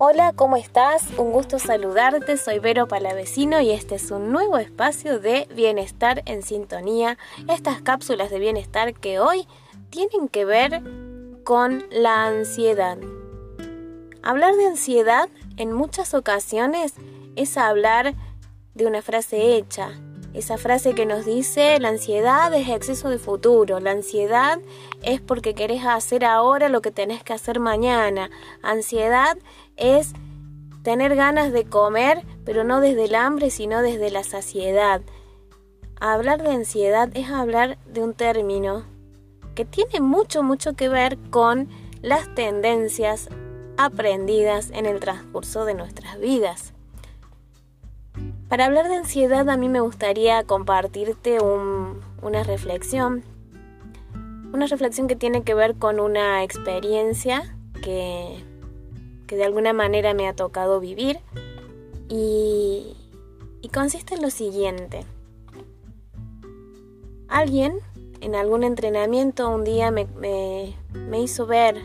Hola, ¿cómo estás? Un gusto saludarte, soy Vero Palavecino y este es un nuevo espacio de bienestar en sintonía. Estas cápsulas de bienestar que hoy tienen que ver con la ansiedad. Hablar de ansiedad en muchas ocasiones es hablar de una frase hecha, esa frase que nos dice la ansiedad es exceso de futuro, la ansiedad es porque querés hacer ahora lo que tenés que hacer mañana, ansiedad es tener ganas de comer, pero no desde el hambre, sino desde la saciedad. Hablar de ansiedad es hablar de un término que tiene mucho, mucho que ver con las tendencias aprendidas en el transcurso de nuestras vidas. Para hablar de ansiedad a mí me gustaría compartirte una reflexión, una reflexión que tiene que ver con una experiencia que que de alguna manera me ha tocado vivir y, consiste en lo siguiente. Alguien en algún entrenamiento un día me, hizo ver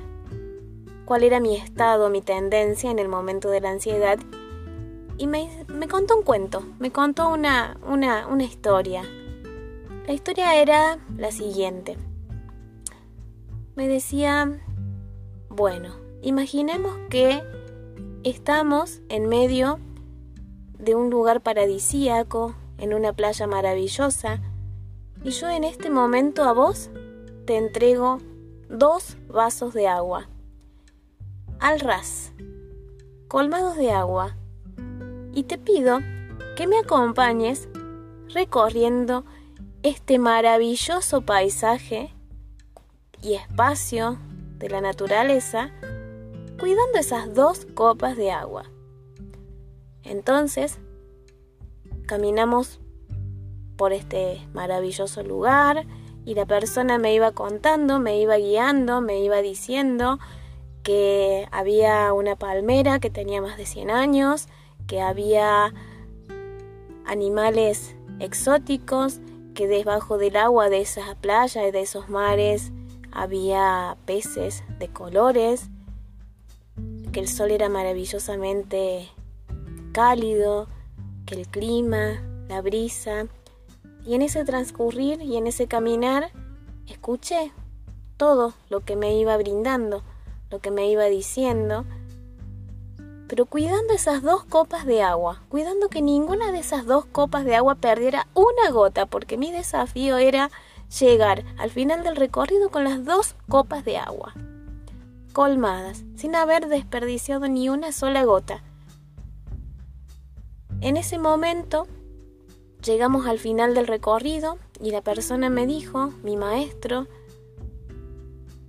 cuál era mi estado, mi tendencia en el momento de la ansiedad y me, contó un cuento, me contó una, una, una historia. La historia era la siguiente. Me decía, bueno, Imaginemos que estamos en medio de un lugar paradisíaco, en una playa maravillosa, y yo en este momento a vos te entrego dos vasos de agua, al ras, colmados de agua, y te pido que me acompañes recorriendo este maravilloso paisaje y espacio de la naturaleza cuidando esas dos copas de agua. Entonces, caminamos por este maravilloso lugar y la persona me iba contando, me iba guiando, me iba diciendo que había una palmera que tenía más de 100 años, que había animales exóticos, que debajo del agua de esas playas y de esos mares había peces de colores, que el sol era maravillosamente cálido, que el clima, la brisa, y en ese transcurrir y en ese caminar escuché todo lo que me iba brindando, lo que me iba diciendo, pero cuidando esas dos copas de agua, cuidando que ninguna de esas dos copas de agua perdiera una gota, porque mi desafío era llegar al final del recorrido con las dos copas de agua colmadas, sin haber desperdiciado ni una sola gota. En ese momento llegamos al final del recorrido y la persona me dijo, mi maestro,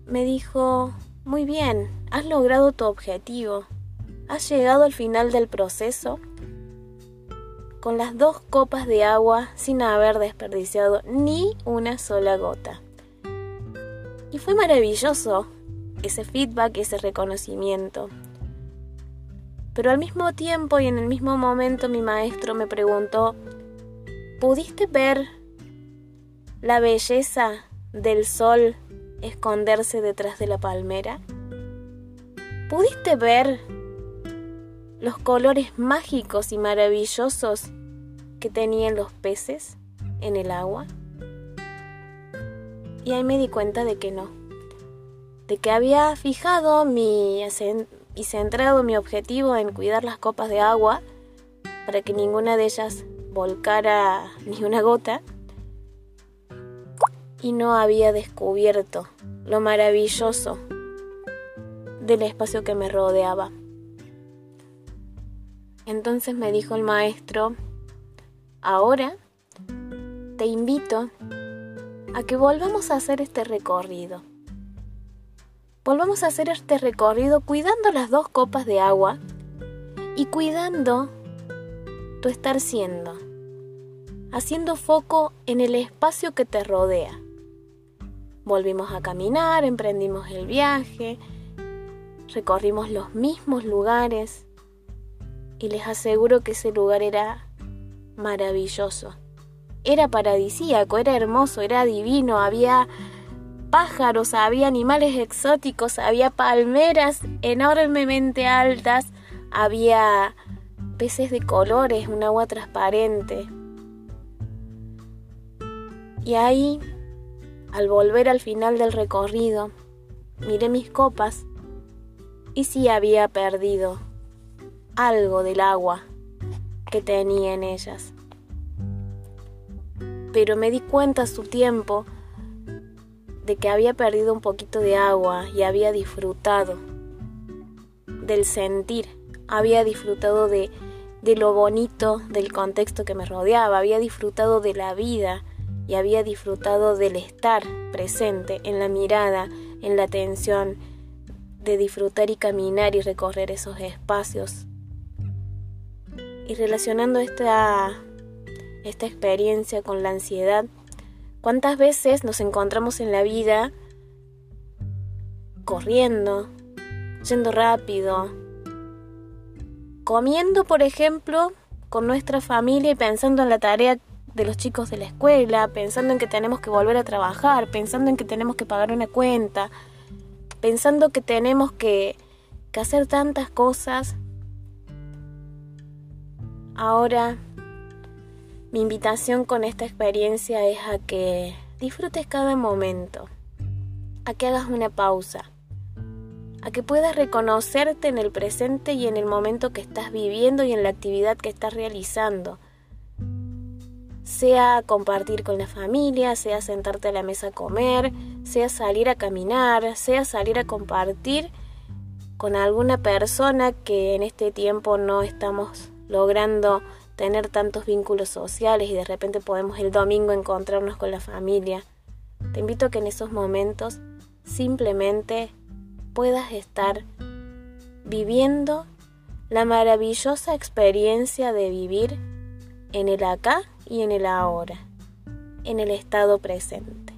me dijo, muy bien, has logrado tu objetivo, has llegado al final del proceso con las dos copas de agua sin haber desperdiciado ni una sola gota. Y fue maravilloso ese feedback, ese reconocimiento. Pero al mismo tiempo y en el mismo momento mi maestro me preguntó, ¿pudiste ver la belleza del sol esconderse detrás de la palmera? ¿Pudiste ver los colores mágicos y maravillosos que tenían los peces en el agua? Y ahí me di cuenta de que no de que había fijado mi y centrado mi objetivo en cuidar las copas de agua para que ninguna de ellas volcara ni una gota y no había descubierto lo maravilloso del espacio que me rodeaba. Entonces me dijo el maestro, ahora te invito a que volvamos a hacer este recorrido volvamos a hacer este recorrido cuidando las dos copas de agua y cuidando tu estar siendo, haciendo foco en el espacio que te rodea. Volvimos a caminar, emprendimos el viaje, recorrimos los mismos lugares y les aseguro que ese lugar era maravilloso. Era paradisíaco, era hermoso, era divino, había pájaros, había animales exóticos, había palmeras enormemente altas, había peces de colores, un agua transparente. Y ahí, al volver al final del recorrido, miré mis copas y sí había perdido algo del agua que tenía en ellas. Pero me di cuenta a su tiempo de que había perdido un poquito de agua y había disfrutado del sentir, había disfrutado de, de lo bonito del contexto que me rodeaba, había disfrutado de la vida y había disfrutado del estar presente en la mirada, en la atención, de disfrutar y caminar y recorrer esos espacios. Y relacionando esta, esta experiencia con la ansiedad, ¿cuántas veces nos encontramos en la vida corriendo, yendo rápido, comiendo, por ejemplo, con nuestra familia y pensando en la tarea de los chicos de la escuela, pensando en que tenemos que volver a trabajar, pensando en que tenemos que pagar una cuenta, pensando que tenemos que, hacer tantas cosas. Ahora, mi invitación con esta experiencia es a que disfrutes cada momento, a que hagas una pausa, a que puedas reconocerte en el presente y en el momento que estás viviendo y en la actividad que estás realizando. Sea compartir con la familia, sea sentarte a la mesa a comer, sea salir a caminar, sea salir a compartir con alguna persona que en este tiempo no estamos logrando tener tantos vínculos sociales y de repente podemos el domingo encontrarnos con la familia. Te invito a que en esos momentos simplemente puedas estar viviendo la maravillosa experiencia de vivir en el acá y en el ahora, en el estado presente.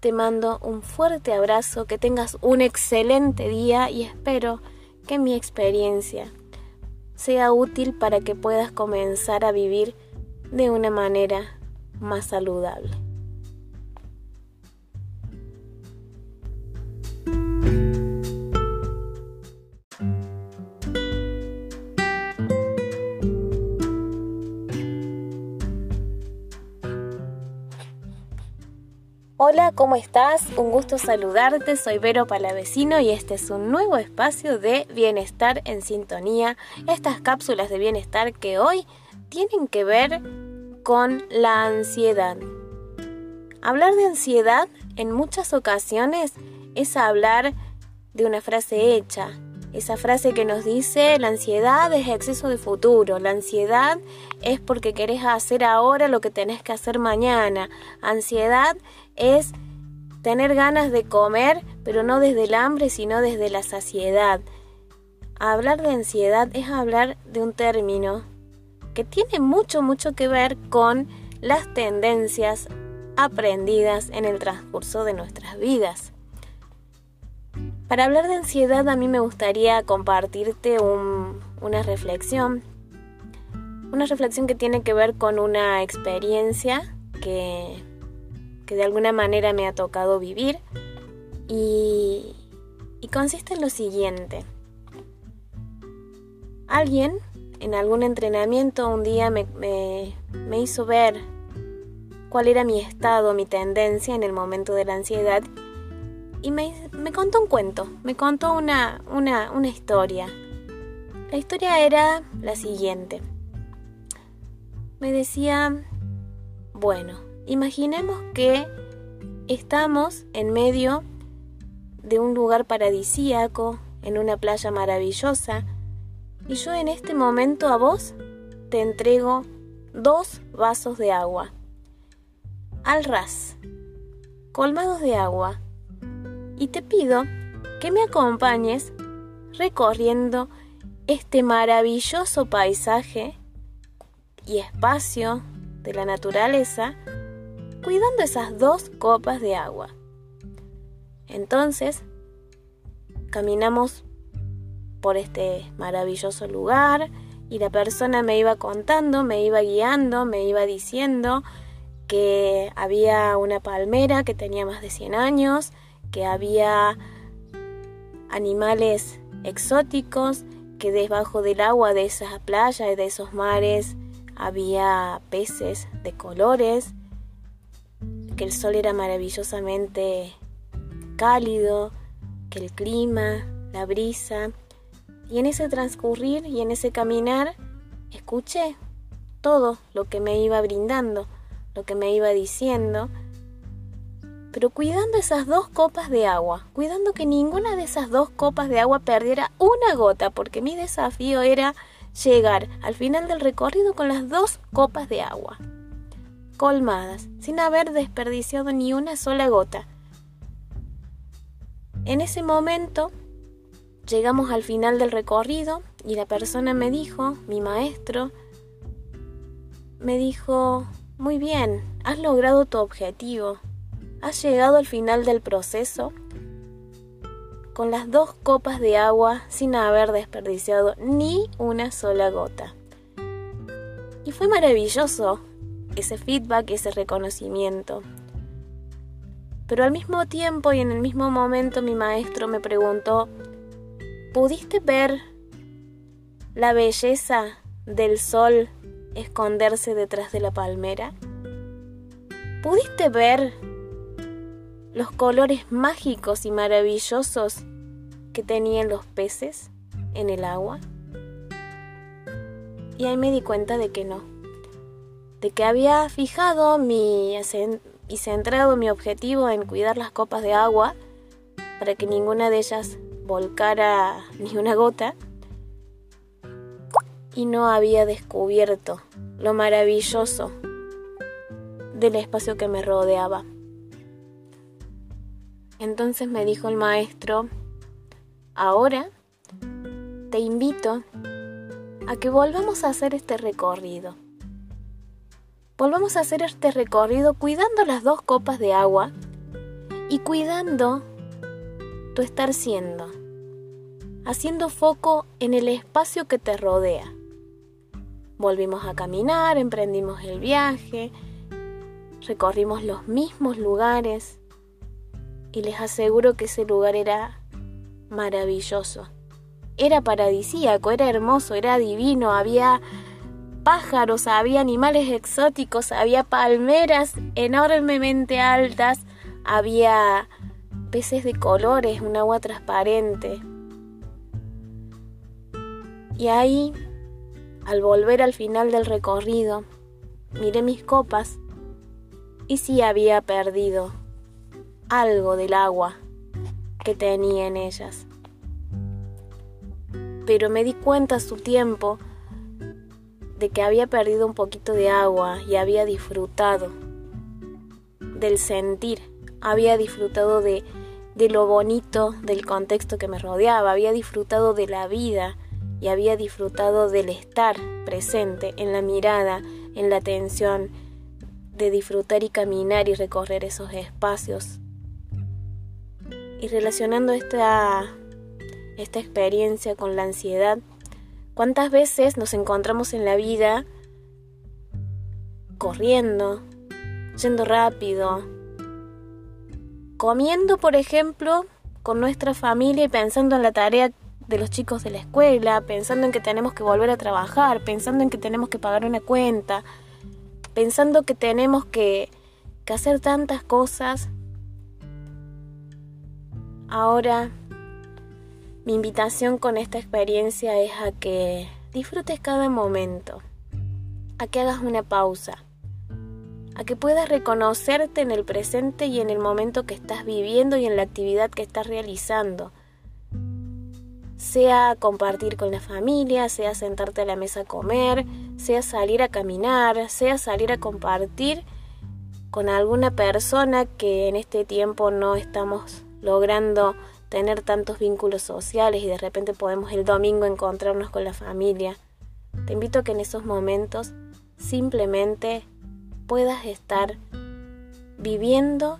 Te mando un fuerte abrazo, que tengas un excelente día y espero que mi experiencia sea útil para que puedas comenzar a vivir de una manera más saludable. Hola, ¿cómo estás? Un gusto saludarte, soy Vero Palavecino y este es un nuevo espacio de bienestar en sintonía, estas cápsulas de bienestar que hoy tienen que ver con la ansiedad. Hablar de ansiedad en muchas ocasiones es hablar de una frase hecha, esa frase que nos dice la ansiedad es exceso de futuro, la ansiedad es porque querés hacer ahora lo que tenés que hacer mañana, ansiedad es tener ganas de comer, pero no desde el hambre, sino desde la saciedad. Hablar de ansiedad es hablar de un término que tiene mucho, mucho que ver con las tendencias aprendidas en el transcurso de nuestras vidas. Para hablar de ansiedad a mí me gustaría compartirte una reflexión, una reflexión que tiene que ver con una experiencia que que de alguna manera me ha tocado vivir y, consiste en lo siguiente. Alguien en algún entrenamiento un día me, hizo ver cuál era mi estado, mi tendencia en el momento de la ansiedad y me, contó un cuento, me contó una, una, una historia. La historia era la siguiente. Me decía, bueno, Imaginemos que estamos en medio de un lugar paradisíaco, en una playa maravillosa, y yo en este momento a vos te entrego dos vasos de agua, al ras, colmados de agua, y te pido que me acompañes recorriendo este maravilloso paisaje y espacio de la naturaleza cuidando esas dos copas de agua. Entonces, caminamos por este maravilloso lugar y la persona me iba contando, me iba guiando, me iba diciendo que había una palmera que tenía más de 100 años, que había animales exóticos, que debajo del agua de esas playas y de esos mares había peces de colores, que el sol era maravillosamente cálido, que el clima, la brisa, y en ese transcurrir y en ese caminar escuché todo lo que me iba brindando, lo que me iba diciendo, pero cuidando esas dos copas de agua, cuidando que ninguna de esas dos copas de agua perdiera una gota, porque mi desafío era llegar al final del recorrido con las dos copas de agua, colmadas, sin haber desperdiciado ni una sola gota. En ese momento llegamos al final del recorrido y la persona me dijo, mi maestro, me dijo, muy bien, has logrado tu objetivo, has llegado al final del proceso con las dos copas de agua sin haber desperdiciado ni una sola gota. Y fue maravilloso ese feedback, ese reconocimiento. Pero al mismo tiempo y en el mismo momento mi maestro me preguntó, ¿pudiste ver la belleza del sol esconderse detrás de la palmera? ¿Pudiste ver los colores mágicos y maravillosos que tenían los peces en el agua? Y ahí me di cuenta de que no, de que había fijado mi y centrado mi objetivo en cuidar las copas de agua para que ninguna de ellas volcara ni una gota y no había descubierto lo maravilloso del espacio que me rodeaba. Entonces me dijo el maestro, ahora te invito a que volvamos a hacer este recorrido. Volvamos a hacer este recorrido cuidando las dos copas de agua y cuidando tu estar siendo, haciendo foco en el espacio que te rodea. Volvimos a caminar, emprendimos el viaje, recorrimos los mismos lugares, y les aseguro que ese lugar era maravilloso. Era paradisíaco, era hermoso, era divino, había pájaros, había animales exóticos, había palmeras enormemente altas, había peces de colores, un agua transparente. Y ahí, al volver al final del recorrido, miré mis copas y sí había perdido algo del agua que tenía en ellas. Pero me di cuenta a su tiempo de que había perdido un poquito de agua y había disfrutado del sentir, había disfrutado de, de lo bonito del contexto que me rodeaba, había disfrutado de la vida y había disfrutado del estar presente en la mirada, en la atención, de disfrutar y caminar y recorrer esos espacios. Y relacionando esta, esta experiencia con la ansiedad, ¿cuántas veces nos encontramos en la vida corriendo, yendo rápido, comiendo, por ejemplo, con nuestra familia y pensando en la tarea de los chicos de la escuela, pensando en que tenemos que volver a trabajar, pensando en que tenemos que pagar una cuenta, pensando que tenemos que, que hacer tantas cosas Ahora, mi invitación con esta experiencia es a que disfrutes cada momento, a que hagas una pausa, a que puedas reconocerte en el presente y en el momento que estás viviendo y en la actividad que estás realizando. Sea compartir con la familia, sea sentarte a la mesa a comer, sea salir a caminar, sea salir a compartir con alguna persona que en este tiempo no estamos logrando tener tantos vínculos sociales y de repente podemos el domingo encontrarnos con la familia. Te invito a que en esos momentos simplemente puedas estar viviendo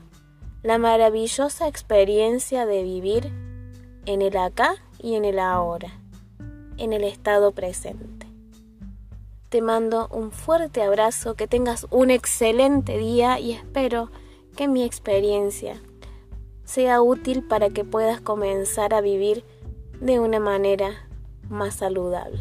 la maravillosa experiencia de vivir en el acá y en el ahora, en el estado presente. Te mando un fuerte abrazo, que tengas un excelente día y espero que mi experiencia sea útil para que puedas comenzar a vivir de una manera más saludable.